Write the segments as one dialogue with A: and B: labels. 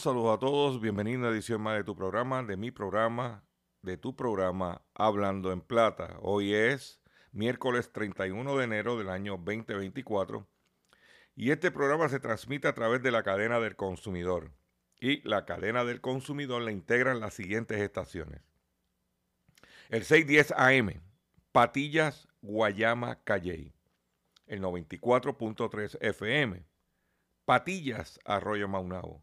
A: Saludos a todos, saludos a todos. Bienvenido a una edición más de tu programa, de mi programa, de tu programa Hablando en Plata. Hoy es miércoles 31 de enero del año 2024 y este programa se transmite a través de la cadena del consumidor. Y la cadena del consumidor la integran las siguientes estaciones. El 610 AM, Patillas, Guayama, Calley. El 94.3 FM, Patillas, Arroyo Maunabo.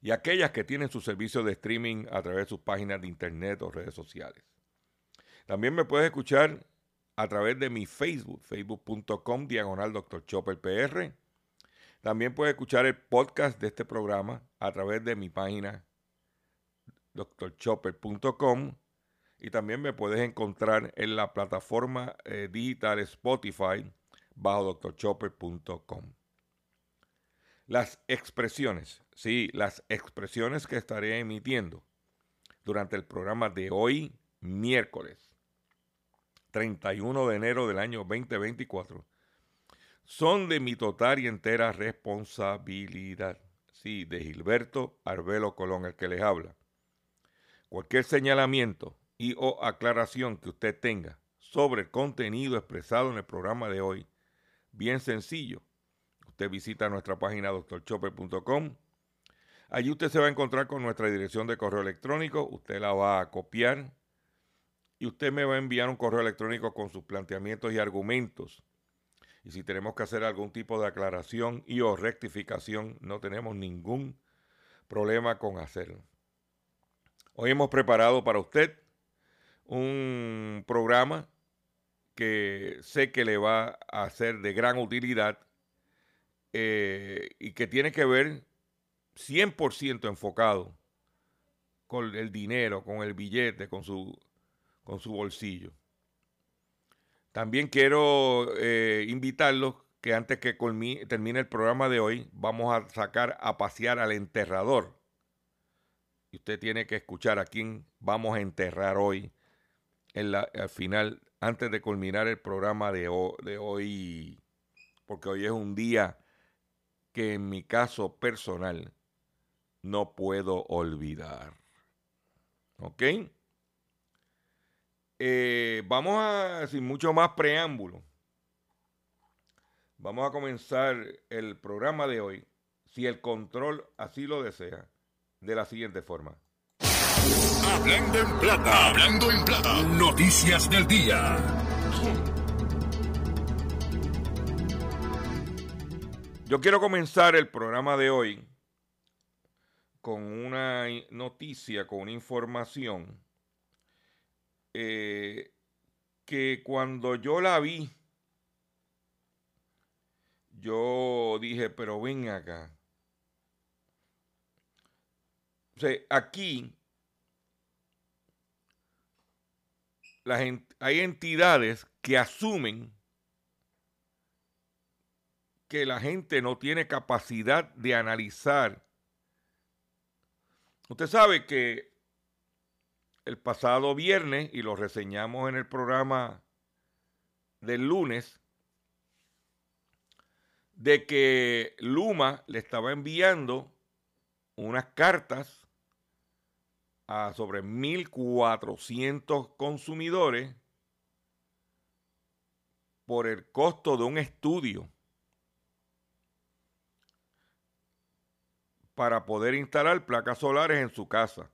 A: y aquellas que tienen su servicio de streaming a través de sus páginas de internet o redes sociales. También me puedes escuchar a través de mi Facebook, facebook.com diagonal Dr. Chopper PR. También puedes escuchar el podcast de este programa a través de mi página drchopper.com y también me puedes encontrar en la plataforma eh, digital Spotify bajo drchopper.com. Las expresiones, sí, las expresiones que estaré emitiendo durante el programa de hoy, miércoles 31 de enero del año 2024, son de mi total y entera responsabilidad. Sí, de Gilberto Arbelo Colón, el que les habla. Cualquier señalamiento y o aclaración que usted tenga sobre el contenido expresado en el programa de hoy, bien sencillo. Usted visita nuestra página doctorchopper.com. Allí usted se va a encontrar con nuestra dirección de correo electrónico. Usted la va a copiar y usted me va a enviar un correo electrónico con sus planteamientos y argumentos. Y si tenemos que hacer algún tipo de aclaración y o rectificación, no tenemos ningún problema con hacerlo. Hoy hemos preparado para usted un programa que sé que le va a ser de gran utilidad eh, y que tiene que ver 100% enfocado con el dinero, con el billete, con su, con su bolsillo. También quiero eh, invitarlos que antes que termine el programa de hoy, vamos a sacar a pasear al enterrador. Y usted tiene que escuchar a quién vamos a enterrar hoy, en la, al final, antes de culminar el programa de, de hoy, porque hoy es un día que en mi caso personal no puedo olvidar. ¿Ok? Eh, vamos a, sin mucho más preámbulo, vamos a comenzar el programa de hoy, si el control así lo desea, de la siguiente forma.
B: Hablando en plata, hablando en plata, noticias del día.
A: Yo quiero comenzar el programa de hoy con una noticia, con una información eh, que cuando yo la vi, yo dije, pero ven acá. O sea, aquí hay entidades que asumen que la gente no tiene capacidad de analizar. Usted sabe que el pasado viernes y lo reseñamos en el programa del lunes, de que Luma le estaba enviando unas cartas a sobre 1.400 consumidores por el costo de un estudio para poder instalar placas solares en su casa.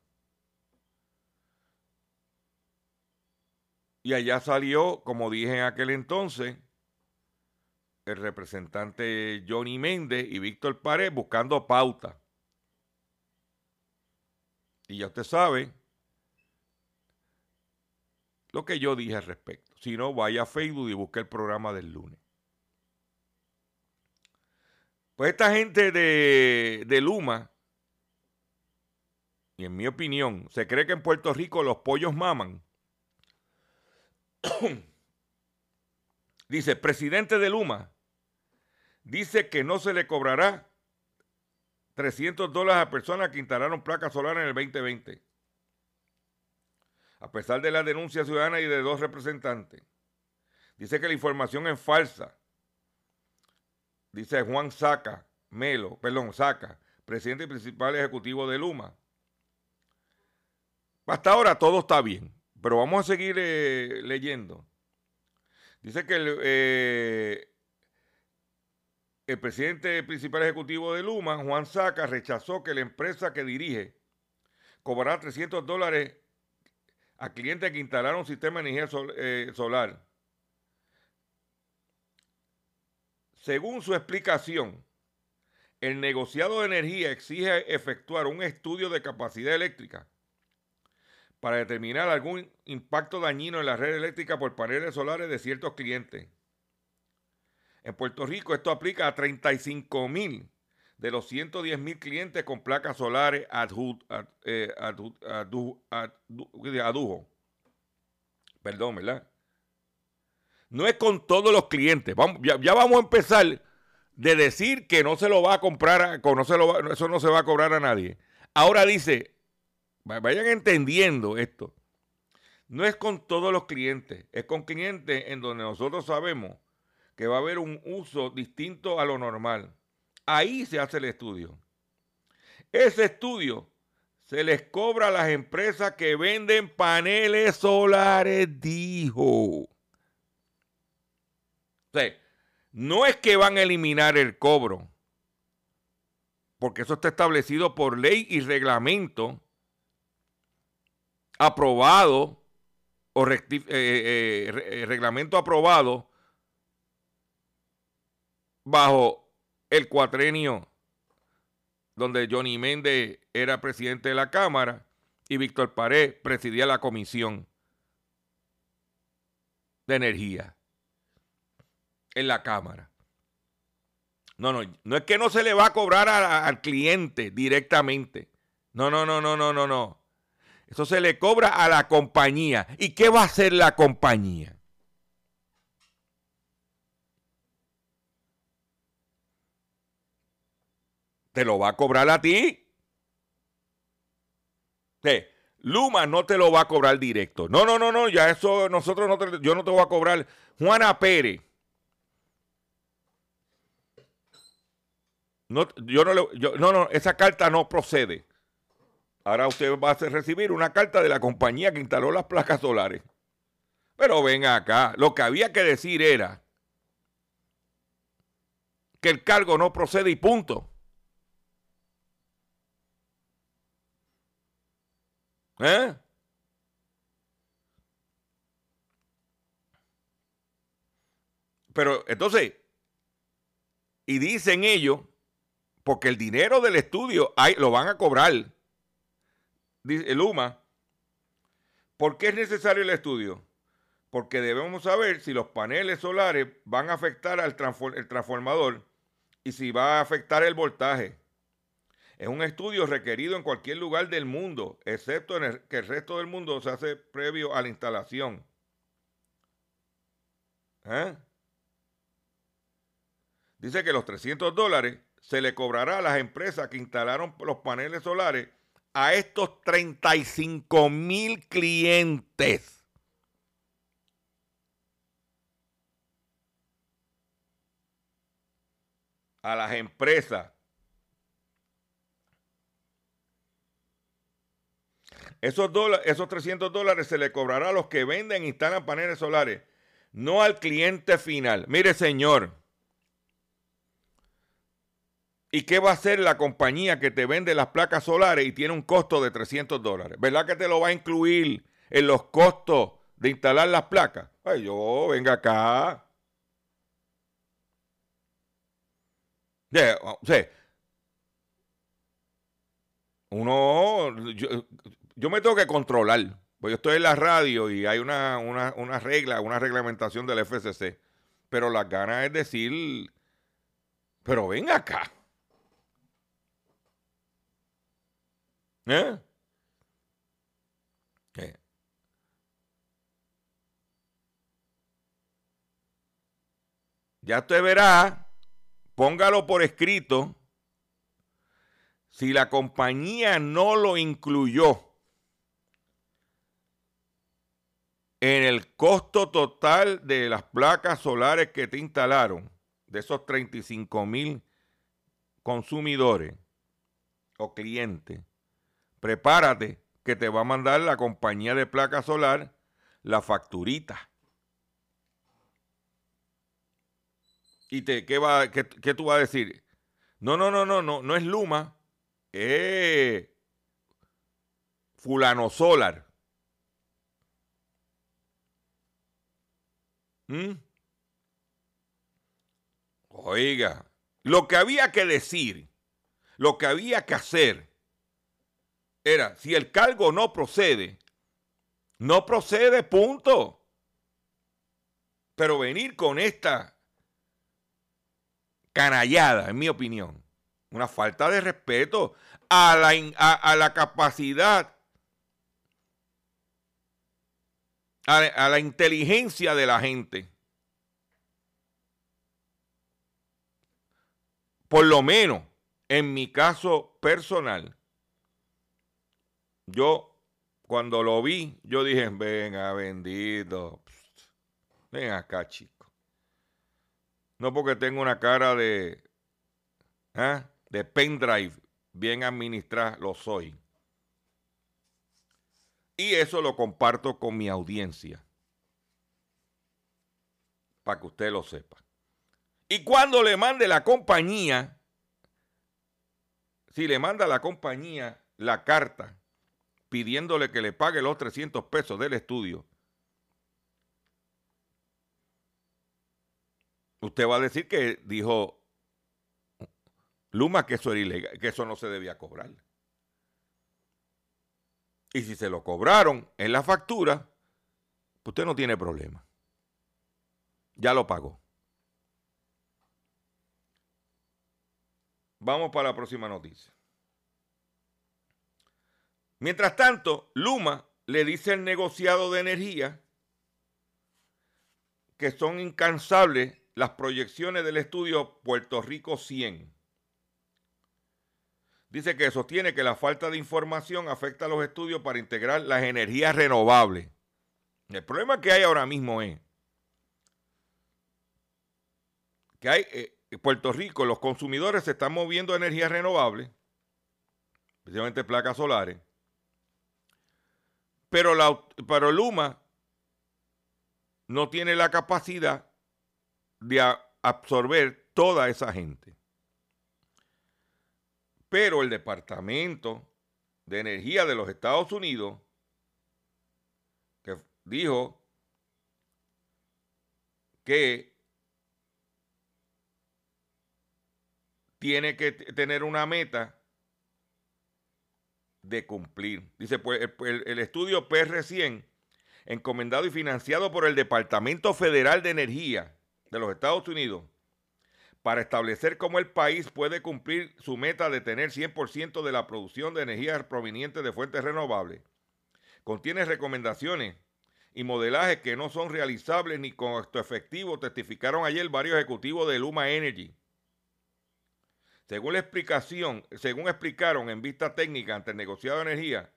A: Y allá salió, como dije en aquel entonces, el representante Johnny Méndez y Víctor Pared buscando pauta. Y ya usted sabe lo que yo dije al respecto. Si no, vaya a Facebook y busque el programa del lunes. Pues esta gente de, de Luma, y en mi opinión, se cree que en Puerto Rico los pollos maman. dice, presidente de Luma, dice que no se le cobrará 300 dólares a personas que instalaron placas solares en el 2020. A pesar de la denuncia ciudadana y de dos representantes. Dice que la información es falsa. Dice Juan Saca, Melo, perdón, Saca, presidente y principal ejecutivo de Luma. Hasta ahora todo está bien. Pero vamos a seguir eh, leyendo. Dice que el, eh, el presidente principal ejecutivo de Luma, Juan Saca, rechazó que la empresa que dirige cobrará 300 dólares a clientes que instalaron un sistema de energía eh, solar. Según su explicación, el negociado de energía exige efectuar un estudio de capacidad eléctrica para determinar algún impacto dañino en la red eléctrica por paneles solares de ciertos clientes. En Puerto Rico esto aplica a 35 mil de los 110 mil clientes con placas solares eh, adujo. Perdón, ¿verdad? No es con todos los clientes. Ya, vamos a empezar de decir que no se lo va a comprar, no se lo eso no se va a cobrar a nadie. Ahora dice, Vayan entendiendo esto. No es con todos los clientes, es con clientes en donde nosotros sabemos que va a haber un uso distinto a lo normal. Ahí se hace el estudio. Ese estudio se les cobra a las empresas que venden paneles solares, dijo. Sea, no es que van a eliminar el cobro, porque eso está establecido por ley y reglamento aprobado o eh, eh, eh, reglamento aprobado bajo el cuatrenio donde Johnny Méndez era presidente de la Cámara y Víctor Pared presidía la Comisión de Energía en la Cámara. No, no, no es que no se le va a cobrar al cliente directamente. No, no, no, no, no, no, no. Eso se le cobra a la compañía. ¿Y qué va a hacer la compañía? te lo va a cobrar a ti. Luma no te lo va a cobrar directo. No, no, no, no, ya eso nosotros no te, yo no te voy a cobrar. Juana Pérez. No, yo no, yo, no, no, esa carta no procede. Ahora usted va a recibir una carta de la compañía que instaló las placas solares. Pero venga acá, lo que había que decir era que el cargo no procede y punto. ¿Eh? Pero entonces, y dicen ellos, porque el dinero del estudio lo van a cobrar, dice Luma, ¿por qué es necesario el estudio? Porque debemos saber si los paneles solares van a afectar al transformador y si va a afectar el voltaje. Es un estudio requerido en cualquier lugar del mundo, excepto en el, que el resto del mundo se hace previo a la instalación. ¿Eh? Dice que los 300 dólares se le cobrará a las empresas que instalaron los paneles solares a estos 35 mil clientes. A las empresas Esos, esos 300 dólares se le cobrará a los que venden e instalan paneles solares, no al cliente final. Mire, señor. ¿Y qué va a hacer la compañía que te vende las placas solares y tiene un costo de 300 dólares? ¿Verdad que te lo va a incluir en los costos de instalar las placas? Ay, yo, venga acá. o sea, uno, yo me tengo que controlar. Pues yo estoy en la radio y hay una, una, regla, una reglamentación del FCC. Pero las ganas es decir, pero ven acá. ¿Eh? Ya usted verá, póngalo por escrito, si la compañía no lo incluyó en el costo total de las placas solares que te instalaron, de esos 35 mil consumidores o clientes, prepárate que te va a mandar la compañía de placa solar la facturita. ¿Y te, qué, va, qué, qué tú vas a decir? No, no, no, no, no, no es Luma, es fulano solar. ¿Mm? Oiga, lo que había que decir, lo que había que hacer, era, si el cargo no procede, no procede, punto. Pero venir con esta canallada, en mi opinión, una falta de respeto a la, a la capacidad a, la inteligencia de la gente. Por lo menos, en mi caso personal, yo cuando lo vi, yo dije, venga, bendito, ven acá, chico. No porque tengo una cara de, ¿eh? de pendrive bien administrada, lo soy. Y eso lo comparto con mi audiencia. Para que usted lo sepa. Y cuando le mande la compañía, si le manda la compañía la carta pidiéndole que le pague los 300 pesos del estudio, usted va a decir que dijo Luma que eso era ilegal, que eso no se debía cobrar. Y si se lo cobraron en la factura, pues usted no tiene problema. Ya lo pagó. Vamos para la próxima noticia. Mientras tanto, Luma le dice al negociado de energía que son incansables las proyecciones del estudio Puerto Rico 100 dice que sostiene que la falta de información afecta a los estudios para integrar las energías renovables. El problema que hay ahora mismo es que hay eh, en Puerto Rico, los consumidores se están moviendo a energías renovables, especialmente placas solares, pero, la, pero Luma no tiene la capacidad de absorber toda esa gente. Pero el Departamento de Energía de los Estados Unidos, que dijo que tiene que tener una meta de cumplir. Dice, pues el, estudio PR100, encomendado y financiado por el Departamento Federal de Energía de los Estados Unidos, para establecer cómo el país puede cumplir su meta de tener 100% de la producción de energía proveniente de fuentes renovables. Contiene recomendaciones y modelajes que no son realizables ni con esto efectivo, testificaron ayer varios ejecutivos de Luma Energy. Según la explicación, según explicaron en vista técnica ante el negociado de energía,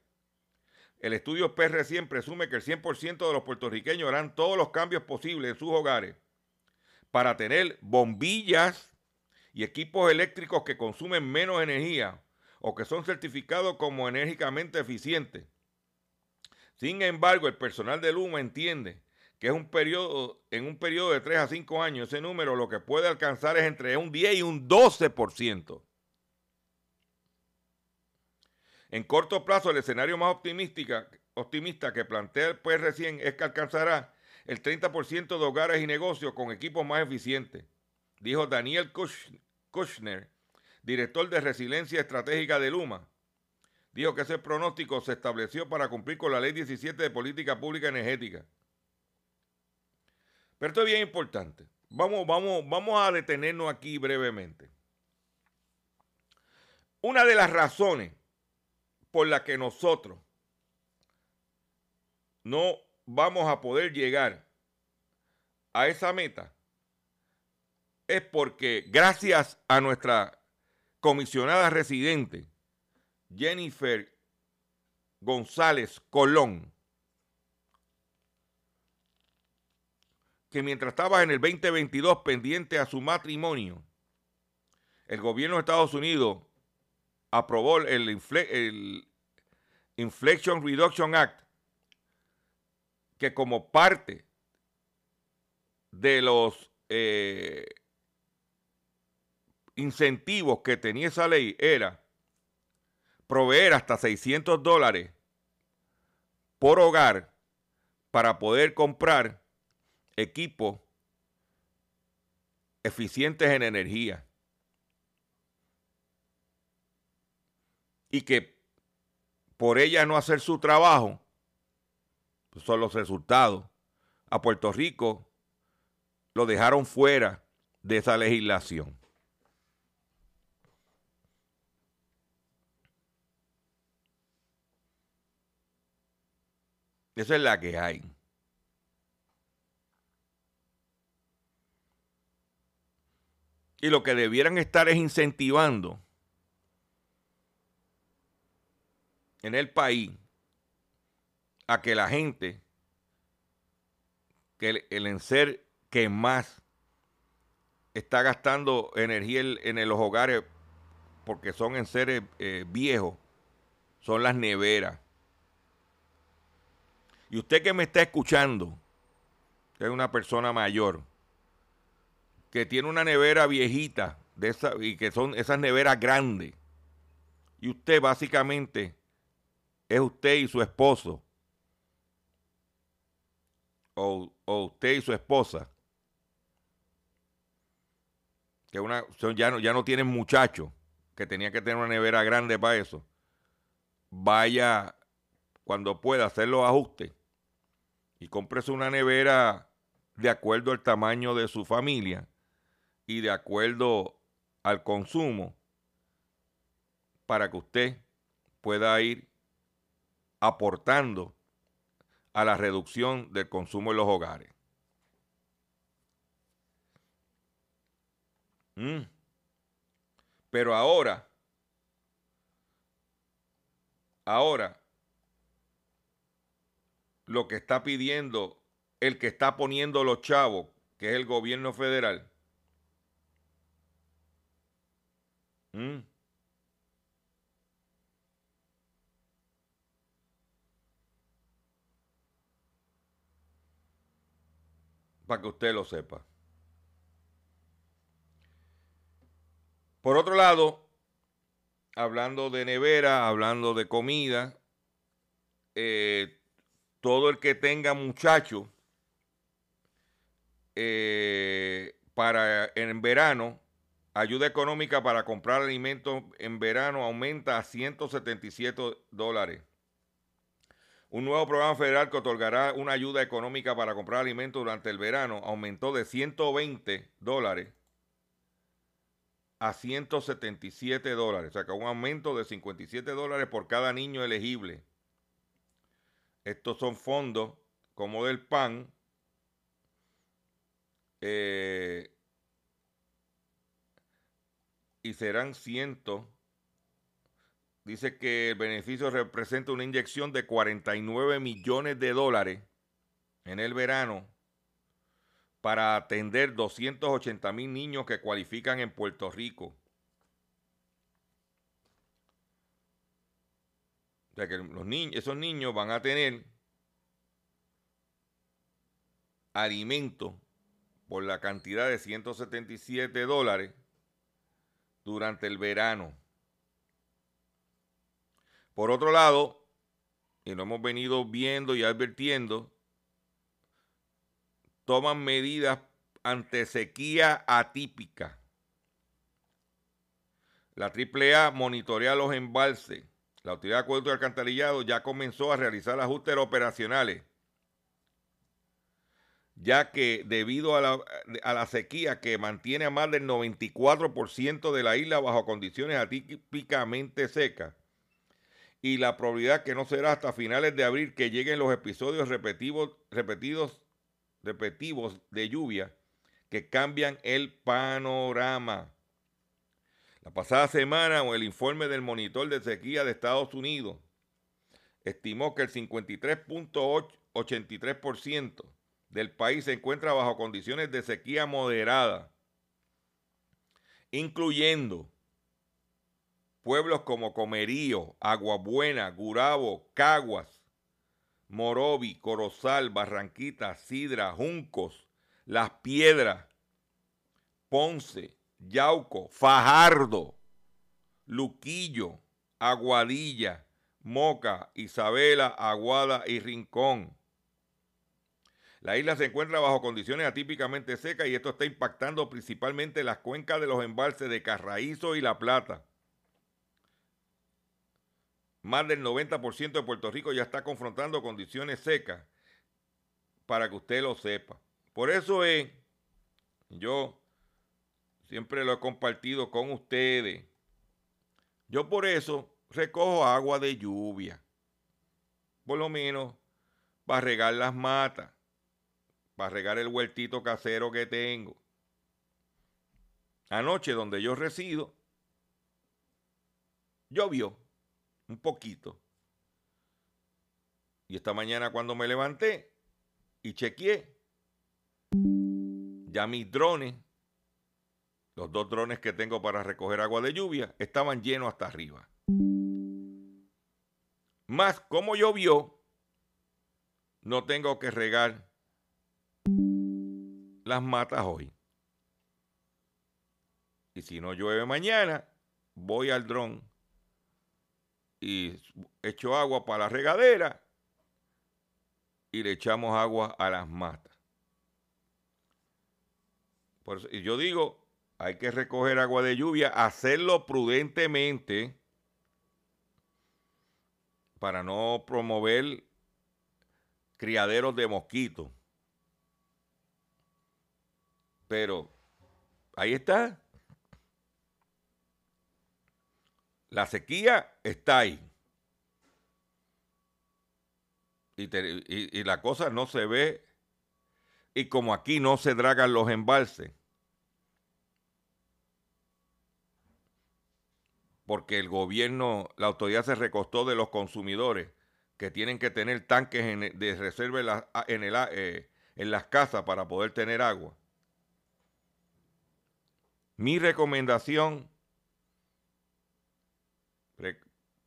A: el estudio PR100 presume que el 100% de los puertorriqueños harán todos los cambios posibles en sus hogares para tener bombillas y equipos eléctricos que consumen menos energía o que son certificados como enérgicamente eficientes. Sin embargo, el personal de Luma entiende que es un en un periodo de 3 a 5 años, ese número lo que puede alcanzar es entre un 10 y un 12%. En corto plazo, el escenario más optimista que plantea el pues recién es que alcanzará el 30% de hogares y negocios con equipos más eficientes, dijo Daniel Kushner, director de Resiliencia Estratégica de Luma. Dijo que ese pronóstico se estableció para cumplir con la Ley 17 de Política Pública Energética pero esto es bien importante. Vamos, vamos, vamos a detenernos aquí brevemente. Una de las razones por las que nosotros no vamos a poder llegar a esa meta es porque gracias a nuestra comisionada residente, Jennifer González Colón, que mientras estaba en el 2022 pendiente a su matrimonio, el gobierno de Estados Unidos aprobó el, Inflation Reduction Act, que como parte de los eh, incentivos que tenía esa ley era proveer hasta 600 dólares por hogar para poder comprar equipos eficientes en energía. Y que por ella no hacer su trabajo, pues son los resultados. A Puerto Rico lo dejaron fuera de esa legislación. Esa es la que hay. Y lo que debieran estar es incentivando en el país a que la gente, que el, enser que más está gastando energía en, los hogares, porque son enseres eh, viejos, son las neveras. Y usted que me está escuchando, que es una persona mayor, que tiene una nevera viejita de esa, y que son esas neveras grandes. Y usted básicamente es usted y su esposo. O, usted y su esposa. Que una, ya, no, ya no tienen muchachos, que tenía que tener una nevera grande para eso. Vaya cuando pueda hacer los ajustes y cómprese una nevera de acuerdo al tamaño de su familia y de acuerdo al consumo para que usted pueda ir aportando a la reducción del consumo en los hogares. Mm. Pero ahora, Ahora, lo que está pidiendo el que está poniendo los chavos, que es el gobierno federal, ¿Mm? para que usted lo sepa. Por otro lado, hablando de nevera, hablando de comida, eh, todo el que tenga muchachos eh, para en verano, ayuda económica para comprar alimentos en verano aumenta a 177 dólares. Un nuevo programa federal que otorgará una ayuda económica para comprar alimentos durante el verano aumentó de 120 dólares a 177 dólares. O sea que un aumento de 57 dólares por cada niño elegible. Estos son fondos como del PAN. Eh, y serán cientos Dice que el beneficio representa una inyección de 49 millones de dólares en el verano para atender 280 mil niños que cualifican en Puerto Rico. O sea que los niños, esos niños van a tener alimento por la cantidad de 177 dólares durante el verano. Por otro lado, y lo hemos venido viendo y advirtiendo, toman medidas ante sequía atípica. La AAA monitorea los embalses. La Autoridad de Acueducto y Alcantarillado ya comenzó a realizar ajustes operacionales, ya que debido a la, a la sequía que mantiene a más del 94% de la isla bajo condiciones atípicamente secas, y la probabilidad que no será hasta finales de abril que lleguen los episodios repetidos, repetidos, repetitivos de lluvia que cambian el panorama. La pasada semana, el informe del monitor de sequía de Estados Unidos estimó que el 53.83% del país se encuentra bajo condiciones de sequía moderada, incluyendo Pueblos como Comerío, Aguabuena, Gurabo, Caguas, Morovi, Corozal, Barranquita, Sidra, Juncos, Las Piedras, Ponce, Yauco, Fajardo, Luquillo, Aguadilla, Moca, Isabela, Aguada y Rincón. La isla se encuentra bajo condiciones atípicamente secas y esto está impactando principalmente las cuencas de los embalses de Carraízo y La Plata. Más del 90% de Puerto Rico ya está confrontando condiciones secas para que usted lo sepa. Por eso es, yo siempre lo he compartido con ustedes. Yo por eso recojo agua de lluvia. Por lo menos para regar las matas, para regar el huertito casero que tengo. Anoche donde yo resido, llovió un poquito. Y esta mañana cuando me levanté y chequeé, ya mis drones, los dos drones que tengo para recoger agua de lluvia, estaban llenos hasta arriba. Más como llovió, no tengo que regar las matas hoy. Y si no llueve mañana, voy al dron y echo agua para la regadera y le echamos agua a las matas. y yo digo, hay que recoger agua de lluvia, hacerlo prudentemente para no promover criaderos de mosquitos. Pero ahí está. La sequía está ahí. Y, la cosa no se ve. Y como aquí no se dragan los embalses, porque el gobierno, la autoridad se recostó de los consumidores que tienen que tener tanques de reserva en, eh, en las casas para poder tener agua. Mi recomendación,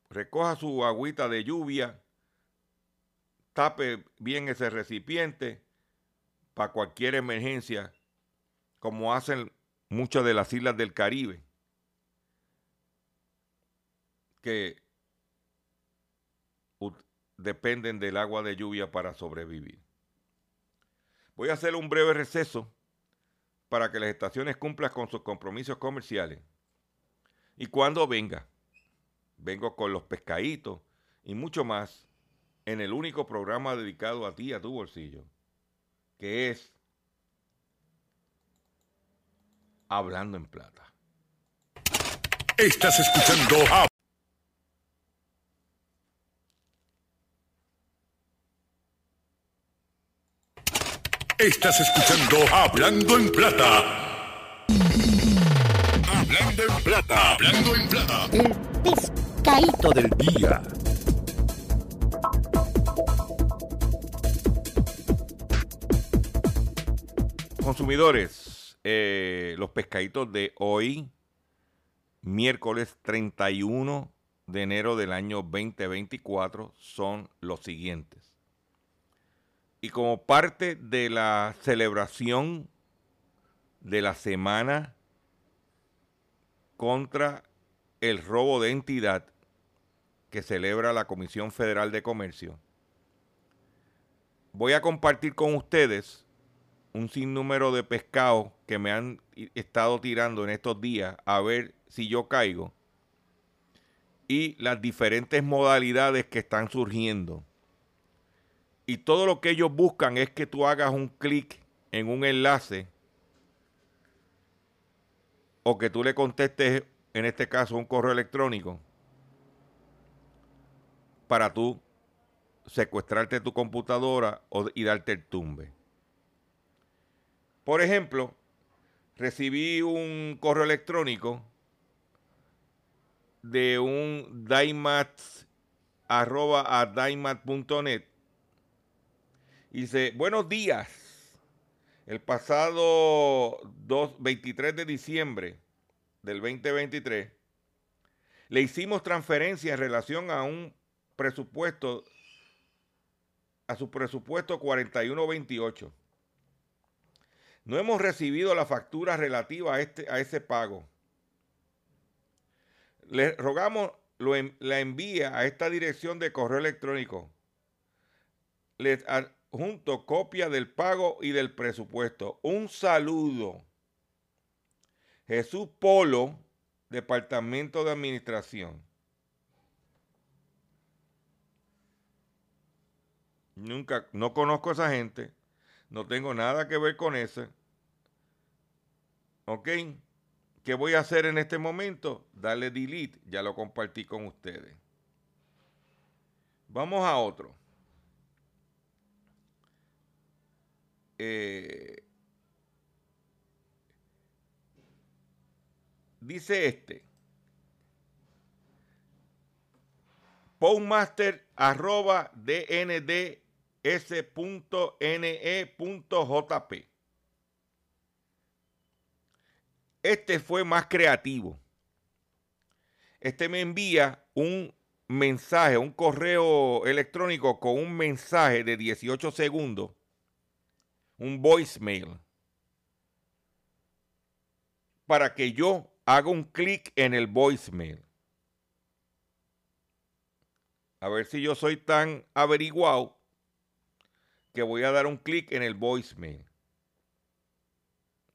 A: recoja su agüita de lluvia, tape bien ese recipiente para cualquier emergencia, como hacen muchas de las islas del Caribe que dependen del agua de lluvia para sobrevivir. Voy a hacer un breve receso para que las estaciones cumplan con sus compromisos comerciales. Y cuando venga, vengo con los pescaditos y mucho más en el único programa dedicado a ti, a tu bolsillo, que es Hablando en Plata.
B: Estás escuchando Estás escuchando Hablando en Plata. Hablando en Plata. Hablando en Plata.
C: El pescadito del día.
A: Consumidores, eh, los pescaditos de hoy, miércoles 31 de enero del año 2024, son los siguientes y como parte de la celebración de la semana contra el robo de entidad que celebra la Comisión Federal de Comercio, voy a compartir con ustedes un sinnúmero de pescados que me han estado tirando en estos días a ver si yo caigo y las diferentes modalidades que están surgiendo y todo lo que ellos buscan es que tú hagas un clic en un enlace o que tú le contestes, en este caso, un correo electrónico para tú secuestrarte tu computadora y darte el tumbe. Por ejemplo, recibí un correo electrónico de un daimat arroba a daimat.net Dice, buenos días. El pasado 23 de diciembre del 2023 le hicimos transferencia en relación a un presupuesto, a su presupuesto 4128. No hemos recibido la factura relativa a, este, a ese pago. Le rogamos lo, la envía a esta dirección de correo electrónico. Les, junto copia del pago y del presupuesto. Un saludo. Jesús Polo, Departamento de Administración. Nunca, no conozco a esa gente, no tengo nada que ver con eso. ¿Ok? ¿Qué voy a hacer en este momento? Darle delete, ya lo compartí con ustedes. Vamos a otro. Eh, dice este, postmaster arroba dnds.ne.jp. Este fue más creativo. Este me envía un mensaje, un correo electrónico con un mensaje de 18 segundos un voicemail para que yo haga un clic en el voicemail. A ver si yo soy tan averiguado que voy a dar un clic en el voicemail.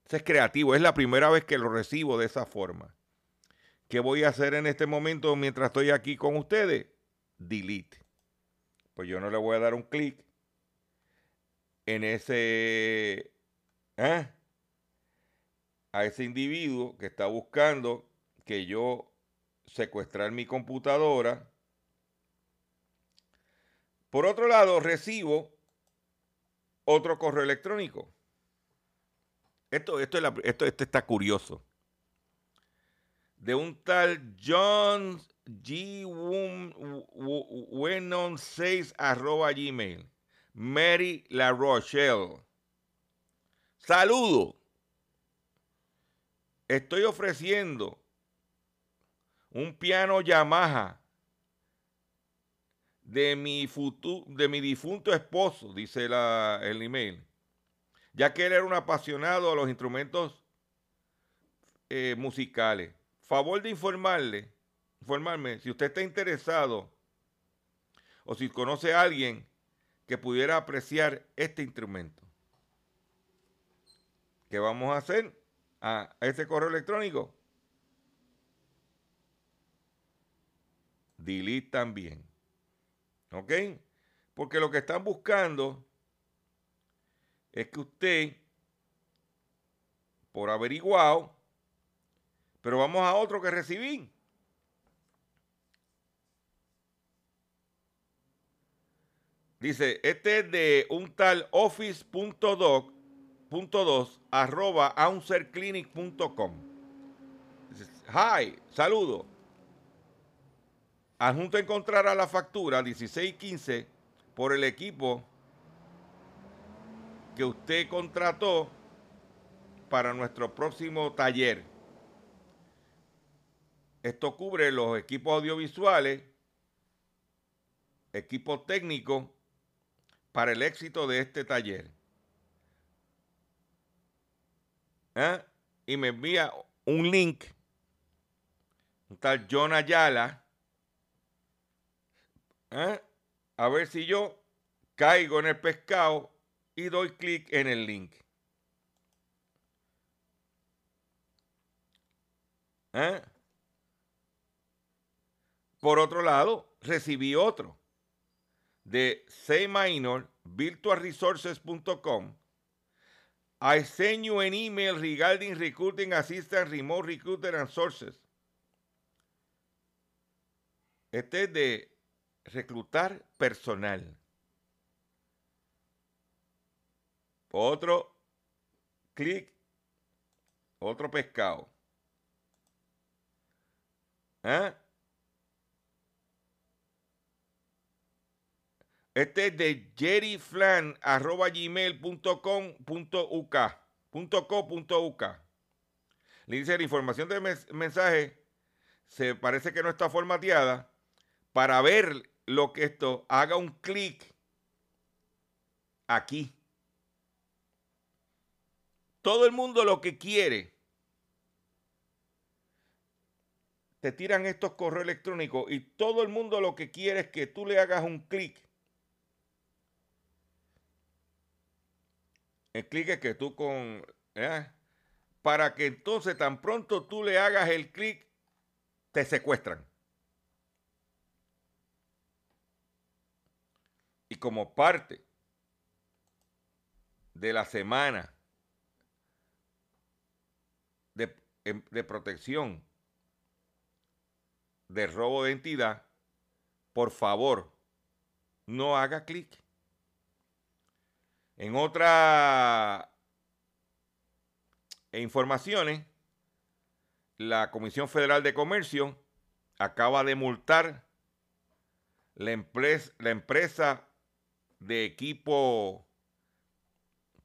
A: Ese es creativo, es la primera vez que lo recibo de esa forma. ¿Qué voy a hacer en este momento mientras estoy aquí con ustedes? Delete. Pues yo no le voy a dar un clic en ese, ¿eh? a ese individuo que está buscando que yo secuestrar mi computadora. Por otro lado, recibo otro correo electrónico. Esto, esto, esto, esto está curioso. de un tal John G. Wenon 6 arroba gmail. Mary La Rochelle. Saludo. Estoy ofreciendo un piano Yamaha de mi, de mi difunto esposo, dice el email, ya que él era un apasionado a los instrumentos eh, musicales. Favor de informarle, informarme, si usted está interesado o si conoce a alguien que pudiera apreciar este instrumento. ¿Qué vamos a hacer? A ese correo electrónico. Delete también. ¿Ok? Porque lo que están buscando es que usted, por averiguado, pero vamos a otro que recibí. Dice, este es de un tal office.doc.2 arroba auncerclinic.com. Hi, saludo. Adjunto encontrará la factura 1615 por el equipo que usted contrató para nuestro próximo taller. Esto cubre los equipos audiovisuales, equipos técnicos para el éxito de este taller. ¿Ah? Y me envía un link, un tal John Ayala, ¿eh? a ver si yo caigo en el pescado y doy clic en el link. ¿Eh? Por otro lado, recibí otro de C Minor, virtualresources.com. I send you an email regarding recruiting assistant, remote recruiter and sources. Este es de reclutar personal. Otro clic, otro pescado. ¿Eh? Este es de jerryflan arroba gmail.com.uk.co.uk. Le dice la información del mensaje se parece que no está formateada. Para ver lo que esto, haga un clic aquí. Todo el mundo lo que quiere. Te tiran estos correos electrónicos y todo el mundo lo que quiere es que tú le hagas un clic. Clic que tú con... ¿eh? Para que entonces tan pronto tú le hagas el clic, te secuestran. Y como parte de la semana de, em, de, protección de robo de identidad, por favor, no haga clic. En otras informaciones, la Comisión Federal de Comercio acaba de multar la empresa, de equipo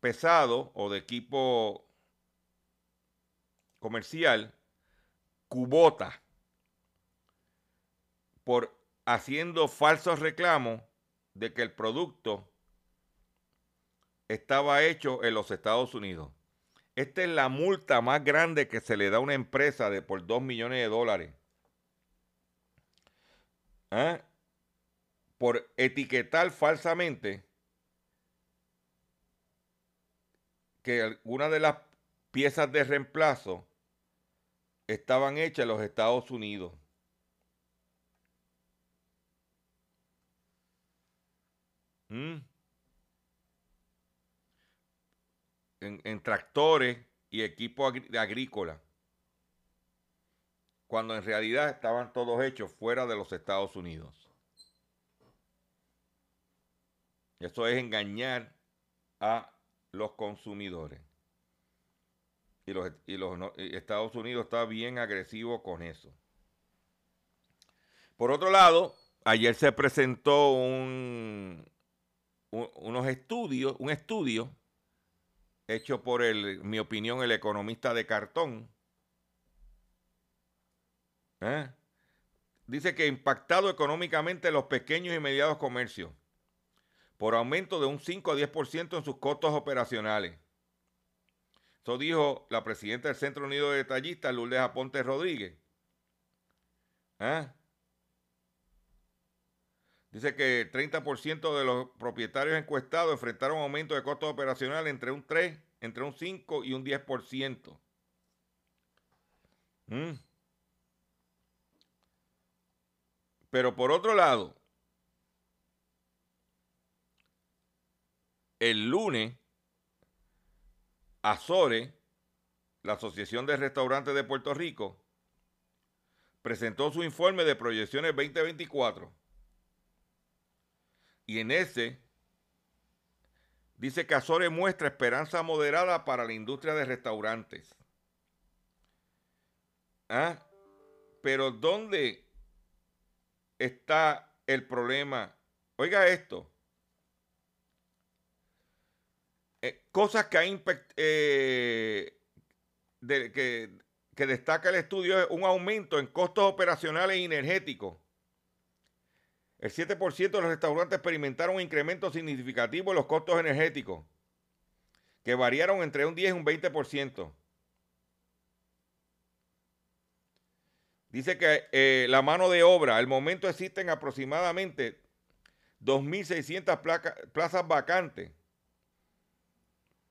A: pesado o de equipo comercial, Cubota, por haciendo falsos reclamos de que el producto estaba hecho en los Estados Unidos. Esta es la multa más grande que se le da a una empresa de por 2 millones de dólares. ¿Ah? por etiquetar falsamente que algunas de las piezas de reemplazo estaban hechas en los Estados Unidos. ¿Mm? En, tractores y equipo agrícola. Cuando en realidad estaban todos hechos fuera de los Estados Unidos. Eso es engañar a los consumidores. Y, los, y los Estados Unidos está bien agresivo con eso. Por otro lado, ayer se presentó un- unos estudios, un estudio hecho por el, mi opinión, el economista de cartón. ¿Eh? Dice que impactado económicamente los pequeños y medianos comercios por aumento de un 5 a 10% en sus costos operacionales. Eso dijo la presidenta del Centro Unido de Detallistas, Lourdes Aponte Rodríguez. ¿Ah? Dice que el 30% de los propietarios encuestados enfrentaron aumento de costos operacionales entre un 3, entre un 5 y un 10%. Mm. Pero por otro lado, el lunes, Azore, la Asociación de Restaurantes de Puerto Rico, presentó su informe de proyecciones 2024. Y en ese dice que Azore muestra esperanza moderada para la industria de restaurantes. ¿Ah? Pero ¿dónde está el problema? Oiga esto. Eh, cosas que, ha impact- eh, de- que destaca el estudio es un aumento en costos operacionales y energéticos. El 7% de los restaurantes experimentaron un incremento significativo en los costos energéticos, que variaron entre un 10 y un 20%. Dice que eh, la mano de obra, al momento existen aproximadamente 2.600 placa- plazas vacantes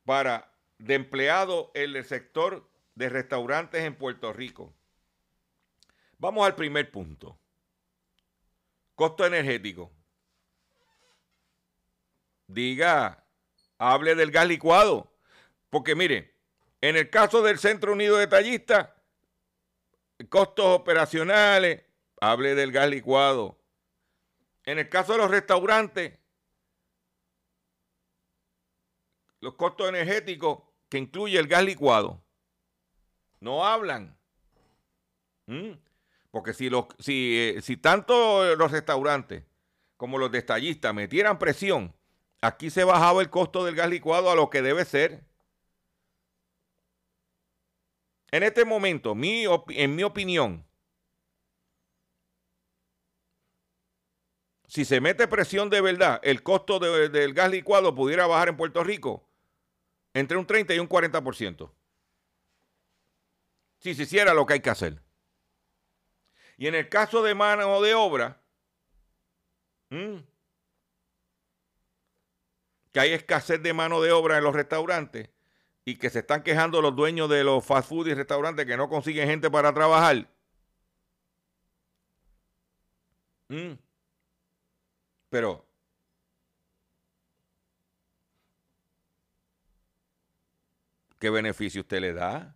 A: para de empleados en el sector de restaurantes en Puerto Rico. Vamos al primer punto. Costo energético. Diga, hable del gas licuado. Porque mire, en el caso del Centro Unido de Tallistas, costos operacionales, hable del gas licuado. En el caso de los restaurantes, los costos energéticos que incluye el gas licuado. No hablan. ¿Mm? Porque si, eh, tanto los restaurantes como los destallistas metieran presión, aquí se bajaba el costo del gas licuado a lo que debe ser. En este momento, en mi opinión, si se mete presión de verdad, el costo de- del gas licuado pudiera bajar en Puerto Rico entre un 30 y un 40%. Si se hiciera lo que hay que hacer. Y en el caso de mano de obra, que hay escasez de mano de obra en los restaurantes y que se están quejando los dueños de los fast food y restaurantes que no consiguen gente para trabajar. Pero ¿qué beneficio usted le da?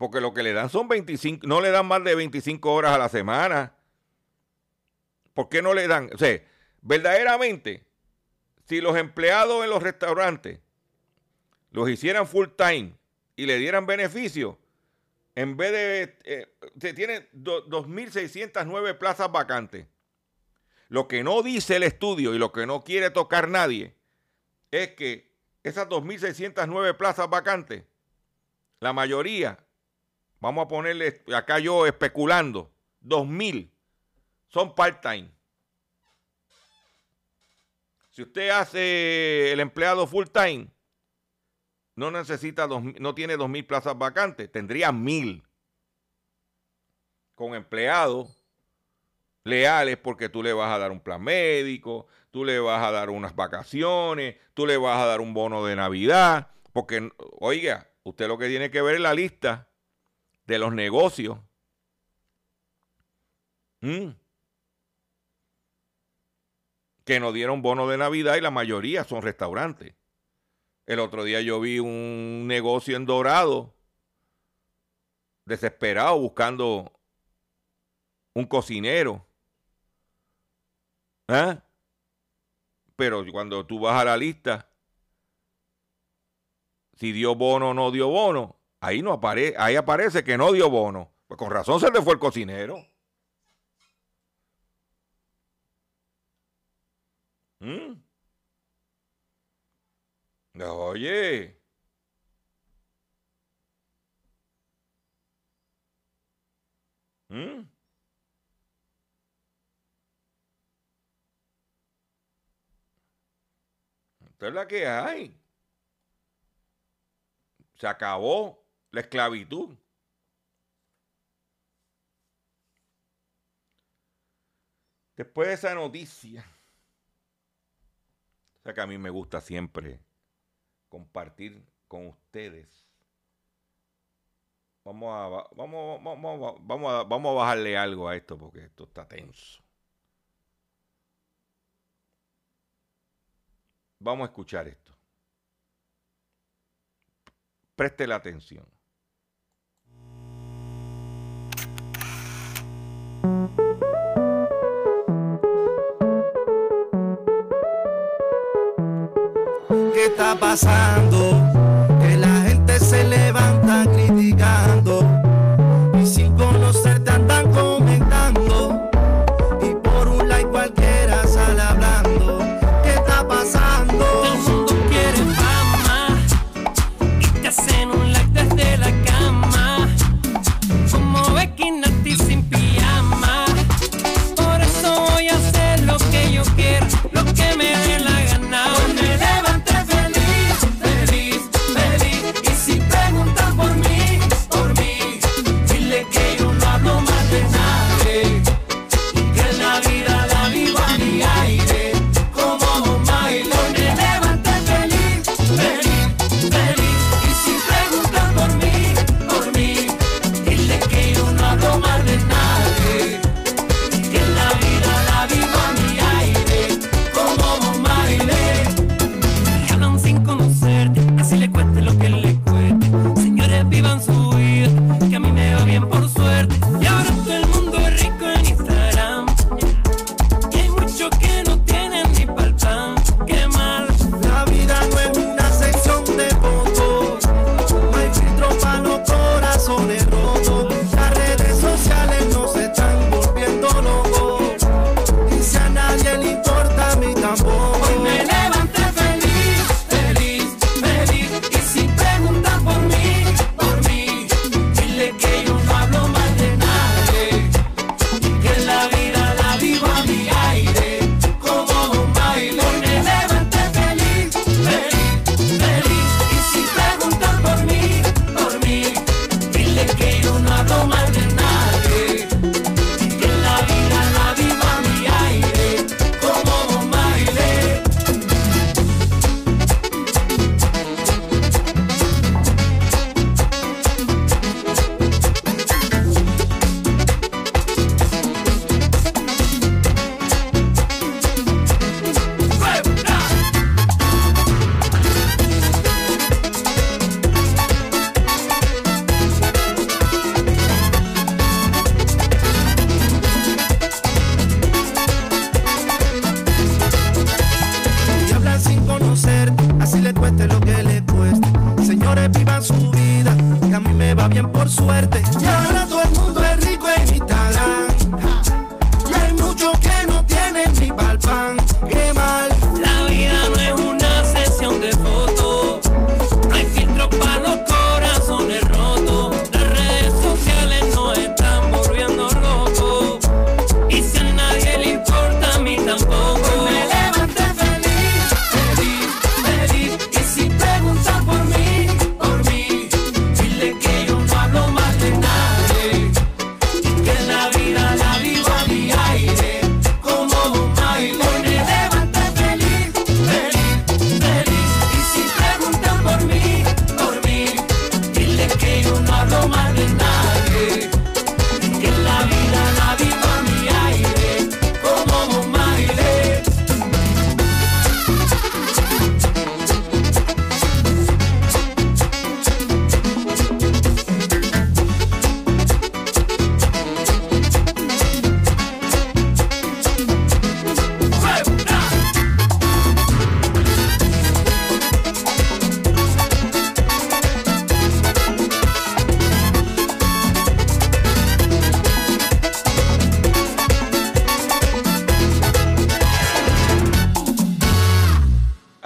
A: Porque lo que le dan son 25, no le dan más de 25 horas a la semana. ¿Por qué no le dan? O sea, verdaderamente, si los empleados en los restaurantes los hicieran full time y le dieran beneficio, en vez de, eh, se tiene do- 2.609 plazas vacantes. Lo que no dice el estudio y lo que no quiere tocar nadie es que esas 2.609 plazas vacantes, la mayoría, vamos a ponerle acá yo especulando, 2.000 son part-time. Si usted hace el empleado full-time, no necesita, dos, no tiene 2.000 plazas vacantes, tendría 1.000 con empleados leales porque tú le vas a dar un plan médico, tú le vas a dar unas vacaciones, tú le vas a dar un bono de Navidad, porque, oiga, usted lo que tiene que ver es la lista de los negocios. Mm. Que nos dieron bono de Navidad y la mayoría son restaurantes. El otro día yo vi un negocio en Dorado, desesperado buscando un cocinero. ¿Ah? Pero cuando tú vas a la lista, si dio bono o no dio bono, Ahí, no apare ahí aparece que no dio bono. Pues con razón se le fue el cocinero. ¿Mm? Oye. ¿Mm? Esta es la que hay. Se acabó la esclavitud. Después de esa noticia, o sea que a mí me gusta siempre compartir con ustedes. Vamos a, vamos, vamos, vamos, a, vamos a bajarle algo a esto porque esto está tenso. Vamos a escuchar esto. Preste la atención.
D: pasando, que la gente se
E: le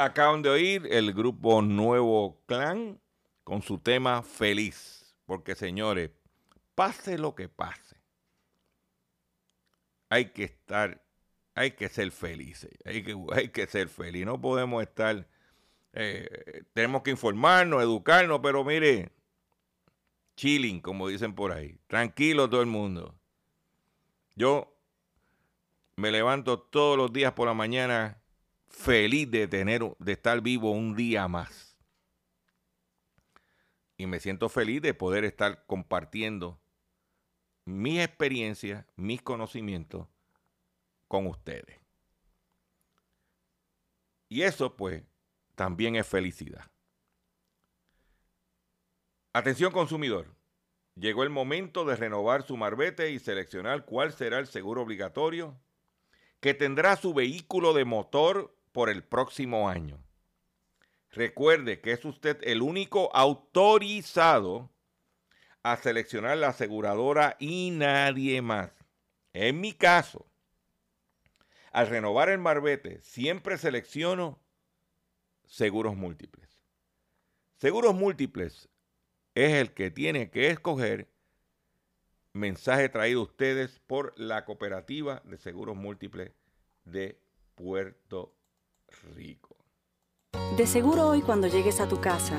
A: Acaban de oír el grupo Nuevo Clan con su tema Feliz. Porque señores, pase lo que pase, hay que estar, hay que ser felices, hay que, hay que ser feliz. No podemos estar, eh, tenemos que informarnos, educarnos, pero mire, chilling, como dicen por ahí, tranquilo todo el mundo. Yo me levanto todos los días por la mañana feliz de tener, de estar vivo un día más. Y me siento feliz de poder estar compartiendo mis experiencias, mis conocimientos con ustedes. Y eso pues también es felicidad. Atención consumidor. Llegó el momento de renovar su marbete y seleccionar cuál será el seguro obligatorio que tendrá su vehículo de motor por el próximo año. Recuerde que es usted el único autorizado a seleccionar la aseguradora y nadie más. En mi caso, al renovar el marbete, siempre selecciono seguros múltiples. Seguros múltiples es el que tiene que escoger mensaje traído a ustedes por la Cooperativa de Seguros Múltiples de Puerto Rico.
F: De seguro hoy cuando llegues a tu casa,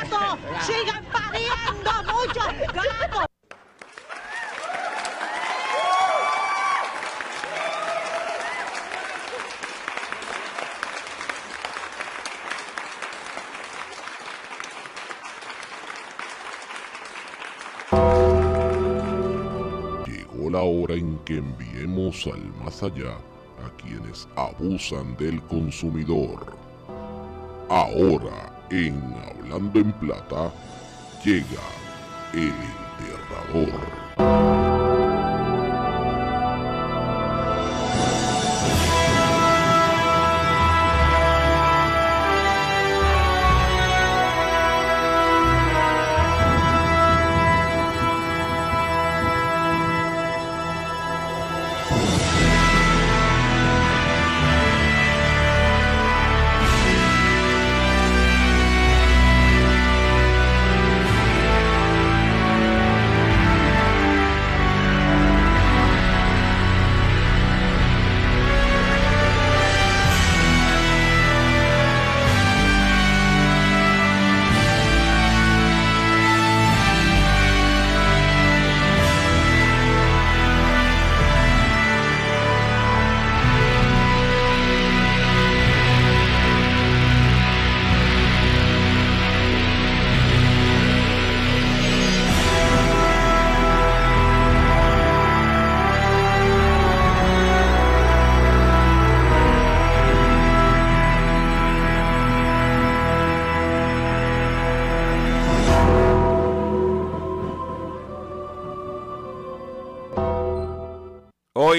G: gatos siguen pariendo muchos gatos.
H: Llegó la hora en que enviemos al más allá a quienes abusan del consumidor. Ahora, en Hablando en Plata, llega el enterrador.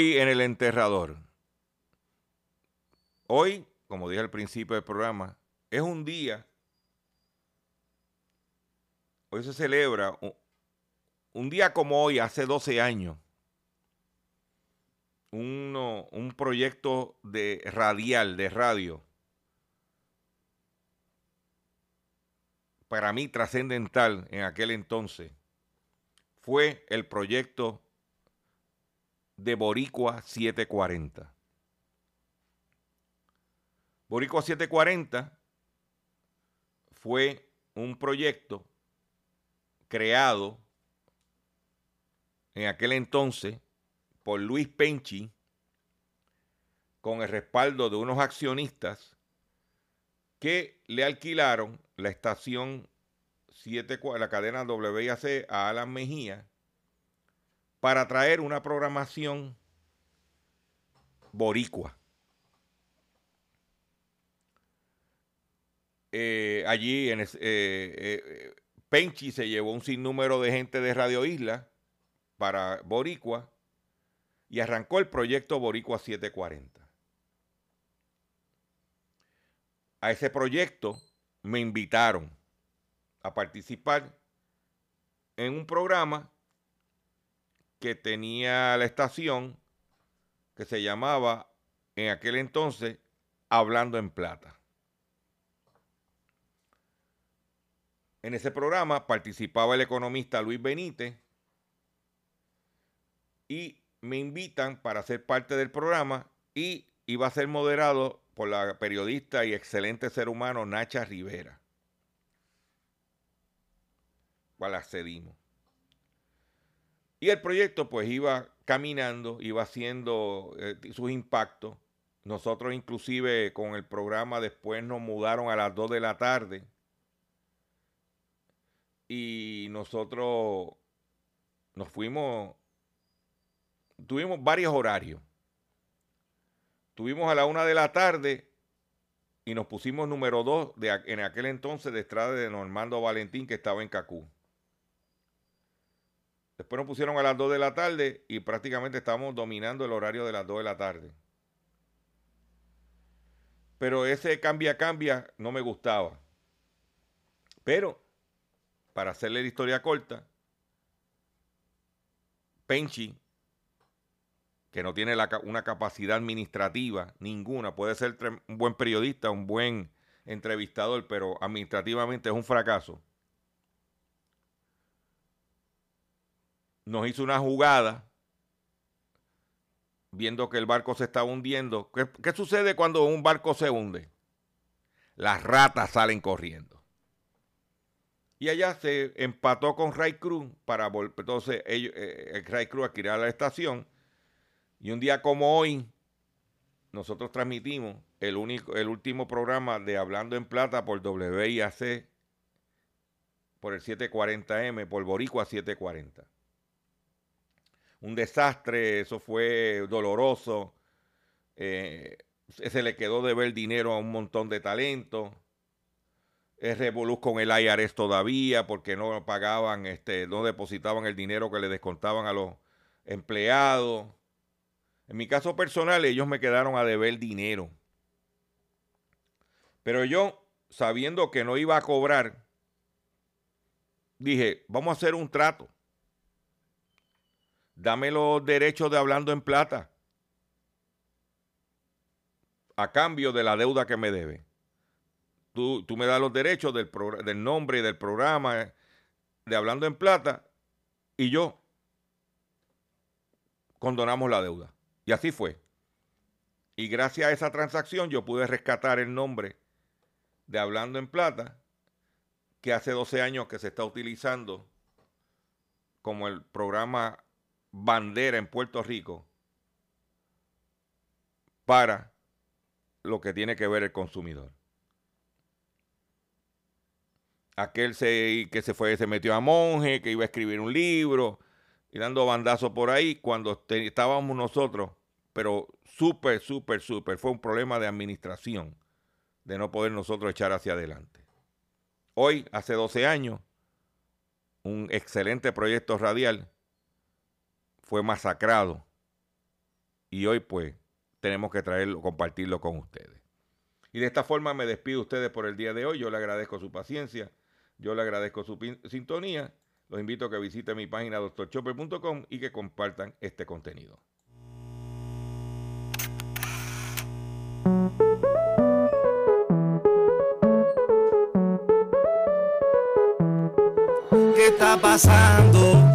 A: Hoy en el enterrador. Hoy, como dije al principio del programa, es un día. Hoy se celebra un, día como hoy, hace 12 años. Un proyecto de radial, de radio. Para mí trascendental en aquel entonces fue el proyecto de Boricua 740. Boricua 740 fue un proyecto creado en aquel entonces por Luis Penchi con el respaldo de unos accionistas que le alquilaron la estación 7, la cadena WIAC a Alan Mejía para traer una programación boricua. eh, allí eh, eh, Penchi se llevó un sinnúmero de gente de Radio Isla para Boricua y arrancó el proyecto Boricua 740. A ese proyecto me invitaron a participar en un programa que tenía la estación que se llamaba en aquel entonces Hablando en Plata. En ese programa participaba el economista Luis Benítez y me invitan para ser parte del programa y iba a ser moderado por la periodista y excelente ser humano Nacha Rivera. Cual accedimos. Y el proyecto pues iba caminando, iba haciendo eh, sus impactos. Nosotros inclusive con el programa después nos mudaron a las 2 de la tarde. Y nosotros nos fuimos, tuvimos varios horarios. Tuvimos a la 1 de la tarde y nos pusimos número 2 de, en aquel entonces de de Normando Valentín que estaba en Cacú. Después nos pusieron a las 2 de la tarde y prácticamente estábamos dominando el horario de las 2 de la tarde. Pero ese cambia, cambia no me gustaba. Pero, para hacerle la historia corta, Penchi, que no tiene una capacidad administrativa ninguna, puede ser un buen periodista, un buen entrevistador, pero administrativamente es un fracaso. Nos hizo una jugada viendo que el barco se estaba hundiendo. ¿Qué, qué sucede cuando un barco se hunde? Las ratas salen corriendo. Y allá se empató con Ray Cruz para volver. Entonces, eh, el Ray Cruz adquirió la estación. Y un día como hoy, nosotros transmitimos el, único, el último programa de Hablando en Plata por WIAC, por el 740M, por Boricua 740 un desastre, eso fue doloroso. eh, se le quedó de ver dinero a un montón de talentos. Es revolú con el IRS todavía porque no pagaban, este, no depositaban el dinero que le descontaban a los empleados. En mi caso personal, ellos me quedaron a deber dinero. Pero yo, sabiendo que no iba a cobrar, dije, vamos a hacer un trato dame los derechos de hablando en plata a cambio de la deuda que me debe. Tú, tú me das los derechos del, del nombre y del programa de hablando en plata y yo condonamos la deuda. Y así fue. Y gracias a esa transacción yo pude rescatar el nombre de Hablando en Plata, que hace 12 años que se está utilizando como el programa bandera en Puerto Rico para lo que tiene que ver el consumidor. Aquel se, que se fue, se metió a monje, que iba a escribir un libro y dando bandazos por ahí cuando estábamos nosotros, pero súper, súper, súper, fue un problema de administración, de no poder nosotros echar hacia adelante. Hoy, hace 12 años, un excelente proyecto radial fue masacrado y hoy pues tenemos que traerlo, compartirlo con ustedes. Y de esta forma me despido de ustedes por el día de hoy. Yo le agradezco su paciencia, yo le agradezco su sintonía. Los invito a que visiten mi página doctorchopper.com y que compartan este contenido.
D: ¿Qué está pasando?